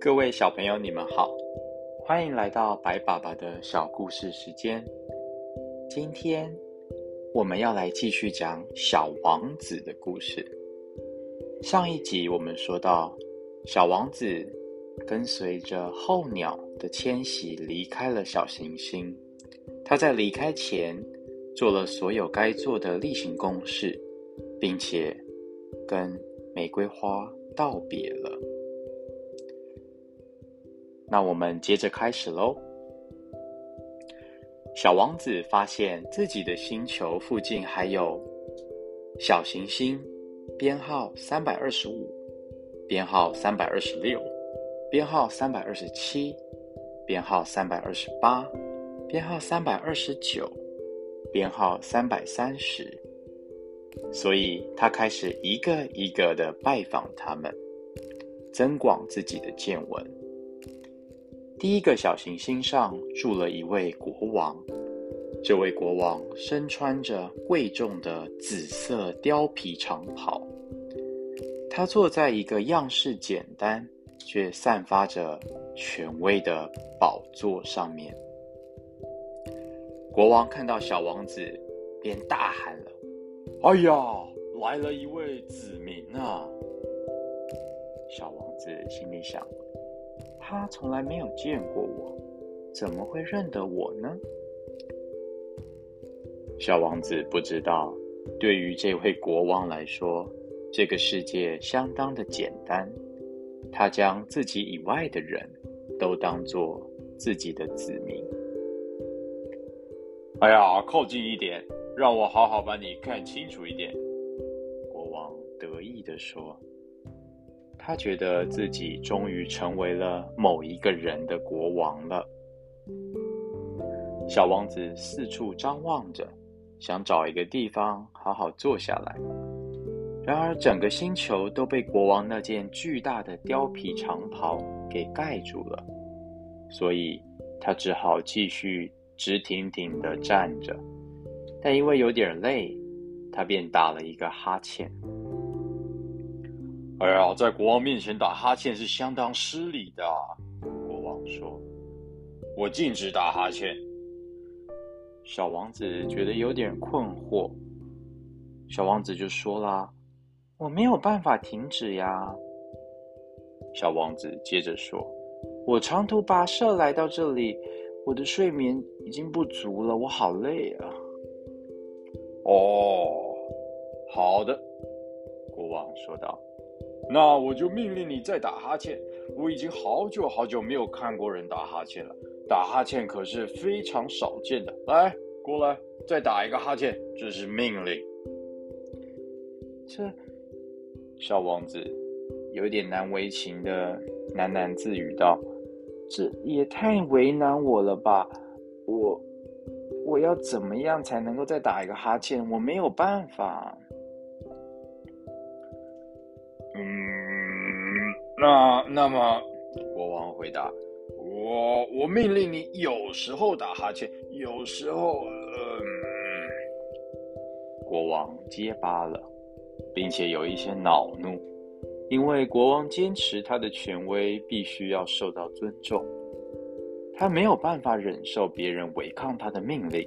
各位小朋友，你们好，欢迎来到白爸爸的小故事时间。今天我们要来继续讲小王子的故事。上一集我们说到，小王子跟随着候鸟的迁徙离开了小行星。他在离开前做了所有该做的例行公事，并且跟玫瑰花道别了。那我们接着开始喽。小王子发现自己的星球附近还有小行星，编号三百二十五，编号三百二十六，编号三百二十七，编号三百二十八，编号三百二十九，编号三百三十。所以他开始一个一个的拜访他们，增广自己的见闻。第一个小行星上住了一位国王，这位国王身穿着贵重的紫色貂皮长袍，他坐在一个样式简单却散发着权威的宝座上面。国王看到小王子，便大喊了：“哎呀，来了一位子民啊！”小王子心里想。他从来没有见过我，怎么会认得我呢？小王子不知道，对于这位国王来说，这个世界相当的简单。他将自己以外的人都当做自己的子民。哎呀，靠近一点，让我好好把你看清楚一点。国王得意地说。他觉得自己终于成为了某一个人的国王了。小王子四处张望着，想找一个地方好好坐下来。然而，整个星球都被国王那件巨大的貂皮长袍给盖住了，所以他只好继续直挺挺的站着。但因为有点累，他便打了一个哈欠。哎呀，在国王面前打哈欠是相当失礼的。国王说：“我禁止打哈欠。”小王子觉得有点困惑。小王子就说啦：“我没有办法停止呀。”小王子接着说：“我长途跋涉来到这里，我的睡眠已经不足了，我好累啊。”哦，好的，国王说道。那我就命令你再打哈欠。我已经好久好久没有看过人打哈欠了，打哈欠可是非常少见的。来，过来，再打一个哈欠，这是命令。这小王子有点难为情的喃喃自语道：“这也太为难我了吧！我我要怎么样才能够再打一个哈欠？我没有办法。”嗯那那么，国王回答：“我我命令你有时候打哈欠，有时候……嗯。”国王结巴了，并且有一些恼怒，因为国王坚持他的权威必须要受到尊重，他没有办法忍受别人违抗他的命令。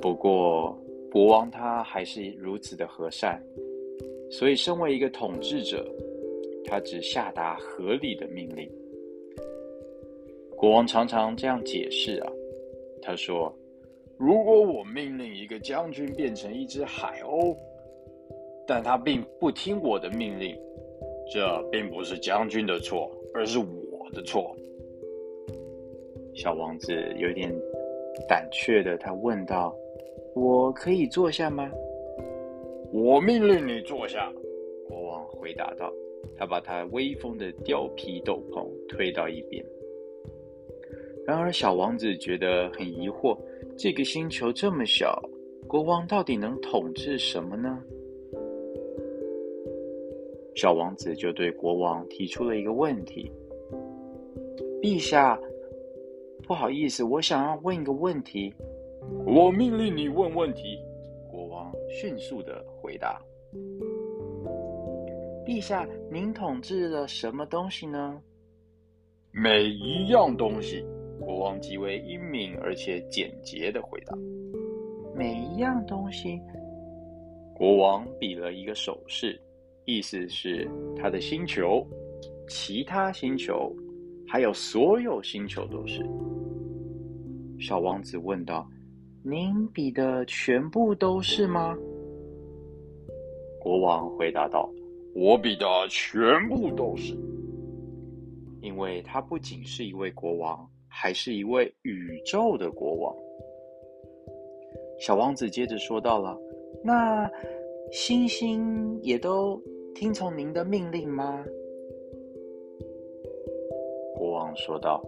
不过，国王他还是如此的和善，所以身为一个统治者。他只下达合理的命令。国王常常这样解释啊，他说：“如果我命令一个将军变成一只海鸥，但他并不听我的命令，这并不是将军的错，而是我的错。”小王子有点胆怯的，他问道：“我可以坐下吗？”“我命令你坐下。”国王回答道。他把他威风的貂皮斗篷推到一边。然而，小王子觉得很疑惑：这个星球这么小，国王到底能统治什么呢？小王子就对国王提出了一个问题：“陛下，不好意思，我想要问一个问题。我命令你问问题。国王迅速的回答：“陛下，您统治了什么东西呢？”每一样东西。国王极为英明而且简洁的回答：“每一样东西。”国王比了一个手势，意思是他的星球、其他星球，还有所有星球都是。小王子问道：“您比的全部都是吗？”国王回答道：“我比的全部都是，因为他不仅是一位国王。”还是一位宇宙的国王。小王子接着说到了：“那星星也都听从您的命令吗？”国王说道：“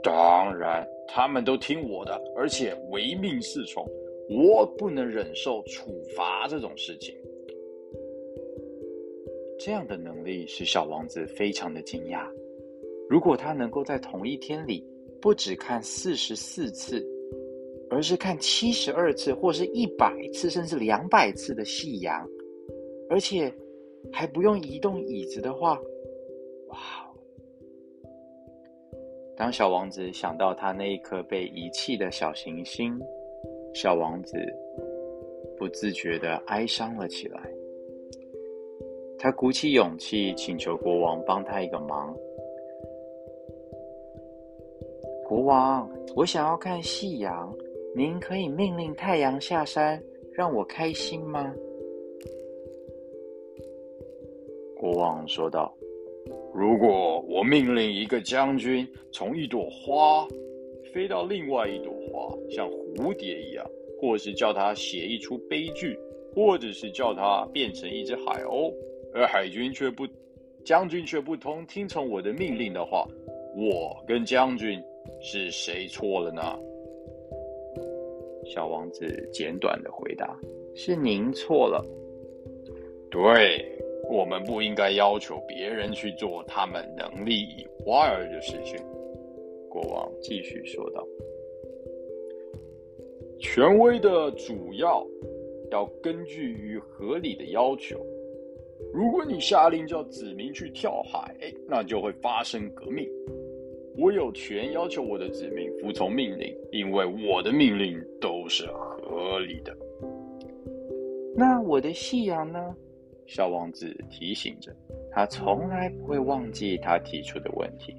当然，他们都听我的，而且唯命是从。我不能忍受处罚这种事情。”这样的能力使小王子非常的惊讶。如果他能够在同一天里，不只看四十四次，而是看七十二次，或是一百次，甚至两百次的夕阳，而且还不用移动椅子的话，哇！当小王子想到他那一颗被遗弃的小行星，小王子不自觉的哀伤了起来。他鼓起勇气，请求国王帮他一个忙。国王，我想要看夕阳，您可以命令太阳下山，让我开心吗？国王说道：“如果我命令一个将军从一朵花飞到另外一朵花，像蝴蝶一样，或是叫他写一出悲剧，或者是叫他变成一只海鸥，而海军却不，将军却不通听从我的命令的话，我跟将军。”是谁错了呢？小王子简短的回答：“是您错了。”对，我们不应该要求别人去做他们能力以外的事情。”国王继续说道：“权威的主要要根据于合理的要求。如果你下令叫子民去跳海，那就会发生革命。”我有权要求我的子民服从命令，因为我的命令都是合理的。那我的信仰呢？小王子提醒着他，从来不会忘记他提出的问题。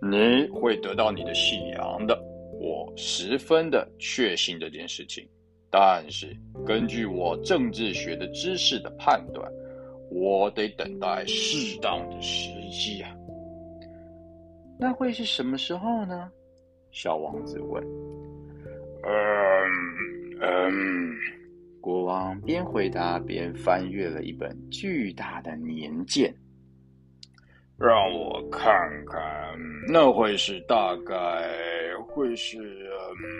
你会得到你的夕阳的，我十分的确信这件事情。但是，根据我政治学的知识的判断，我得等待适当的时机啊。那会是什么时候呢？小王子问。嗯嗯，国王边回答边翻阅了一本巨大的年鉴。让我看看，那会是大概会是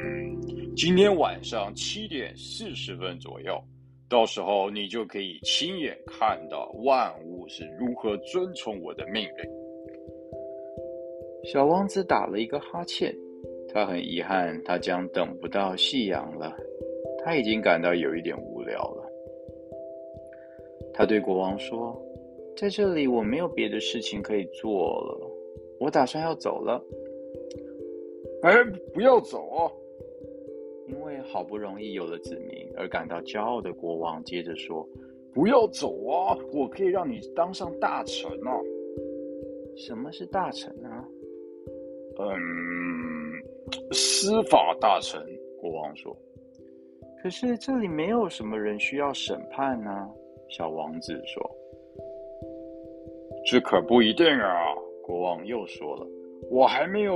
嗯，今天晚上七点四十分左右。到时候你就可以亲眼看到万物是如何遵从我的命令。小王子打了一个哈欠，他很遗憾，他将等不到夕阳了。他已经感到有一点无聊了。他对国王说：“在这里，我没有别的事情可以做了，我打算要走了。”哎，不要走啊！因为好不容易有了子民而感到骄傲的国王接着说：“不要走啊！我可以让你当上大臣啊！”什么是大臣啊？嗯，司法大臣，国王说。可是这里没有什么人需要审判呢。小王子说。这可不一定啊，国王又说了。我还没有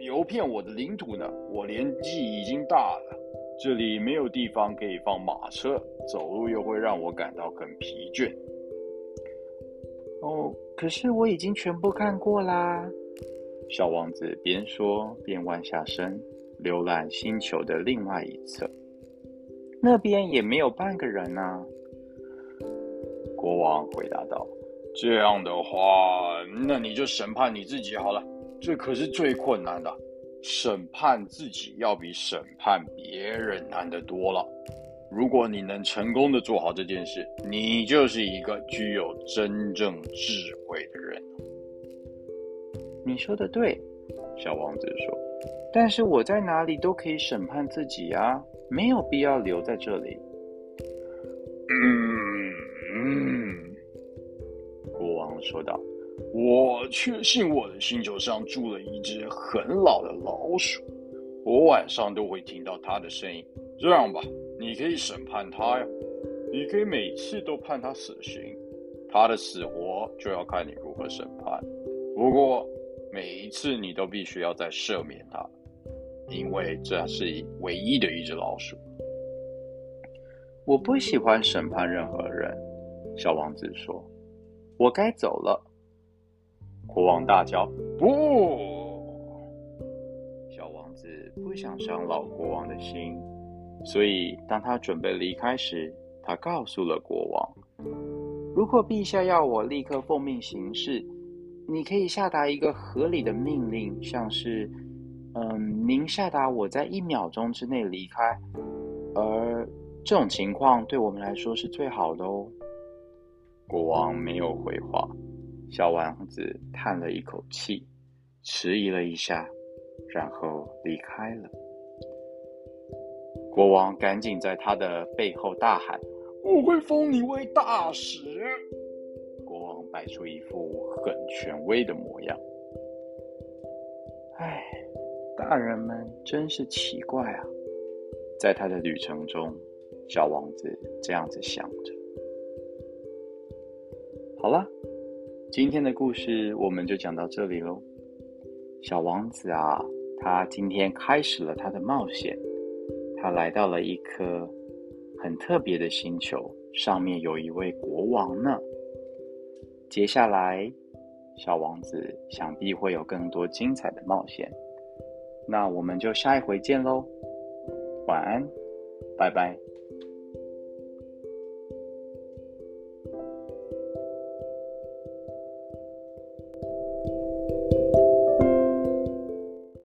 游遍我的领土呢，我年纪已经大了，这里没有地方可以放马车，走路又会让我感到很疲倦。哦，可是我已经全部看过啦。小王子边说边弯下身，浏览星球的另外一侧。那边也没有半个人啊。国王回答道：“这样的话，那你就审判你自己好了。这可是最困难的。审判自己要比审判别人难得多了。如果你能成功的做好这件事，你就是一个具有真正智慧的人。你说的对，小王子说。但是我在哪里都可以审判自己啊，没有必要留在这里。嗯嗯，国王说道。我确信我的星球上住了一只很老的老鼠，我晚上都会听到它的声音。这样吧，你可以审判它呀，你可以每次都判它死刑，它的死活就要看你如何审判。不过每一次你都必须要再赦免它，因为这是唯一的一只老鼠。我不喜欢审判任何人，小王子说：“我该走了。”国王大叫：“不！”小王子不想伤老国王的心，所以当他准备离开时，他告诉了国王：“如果陛下要我立刻奉命行事，你可以下达一个合理的命令，像是……嗯，您下达我在一秒钟之内离开，而这种情况对我们来说是最好的哦。”国王没有回话。小王子叹了一口气，迟疑了一下，然后离开了。国王赶紧在他的背后大喊：“我会封你为大使！”国王摆出一副很权威的模样。唉，大人们真是奇怪啊！在他的旅程中，小王子这样子想着。好了。今天的故事我们就讲到这里喽。小王子啊，他今天开始了他的冒险。他来到了一颗很特别的星球，上面有一位国王呢。接下来，小王子想必会有更多精彩的冒险。那我们就下一回见喽。晚安，拜拜。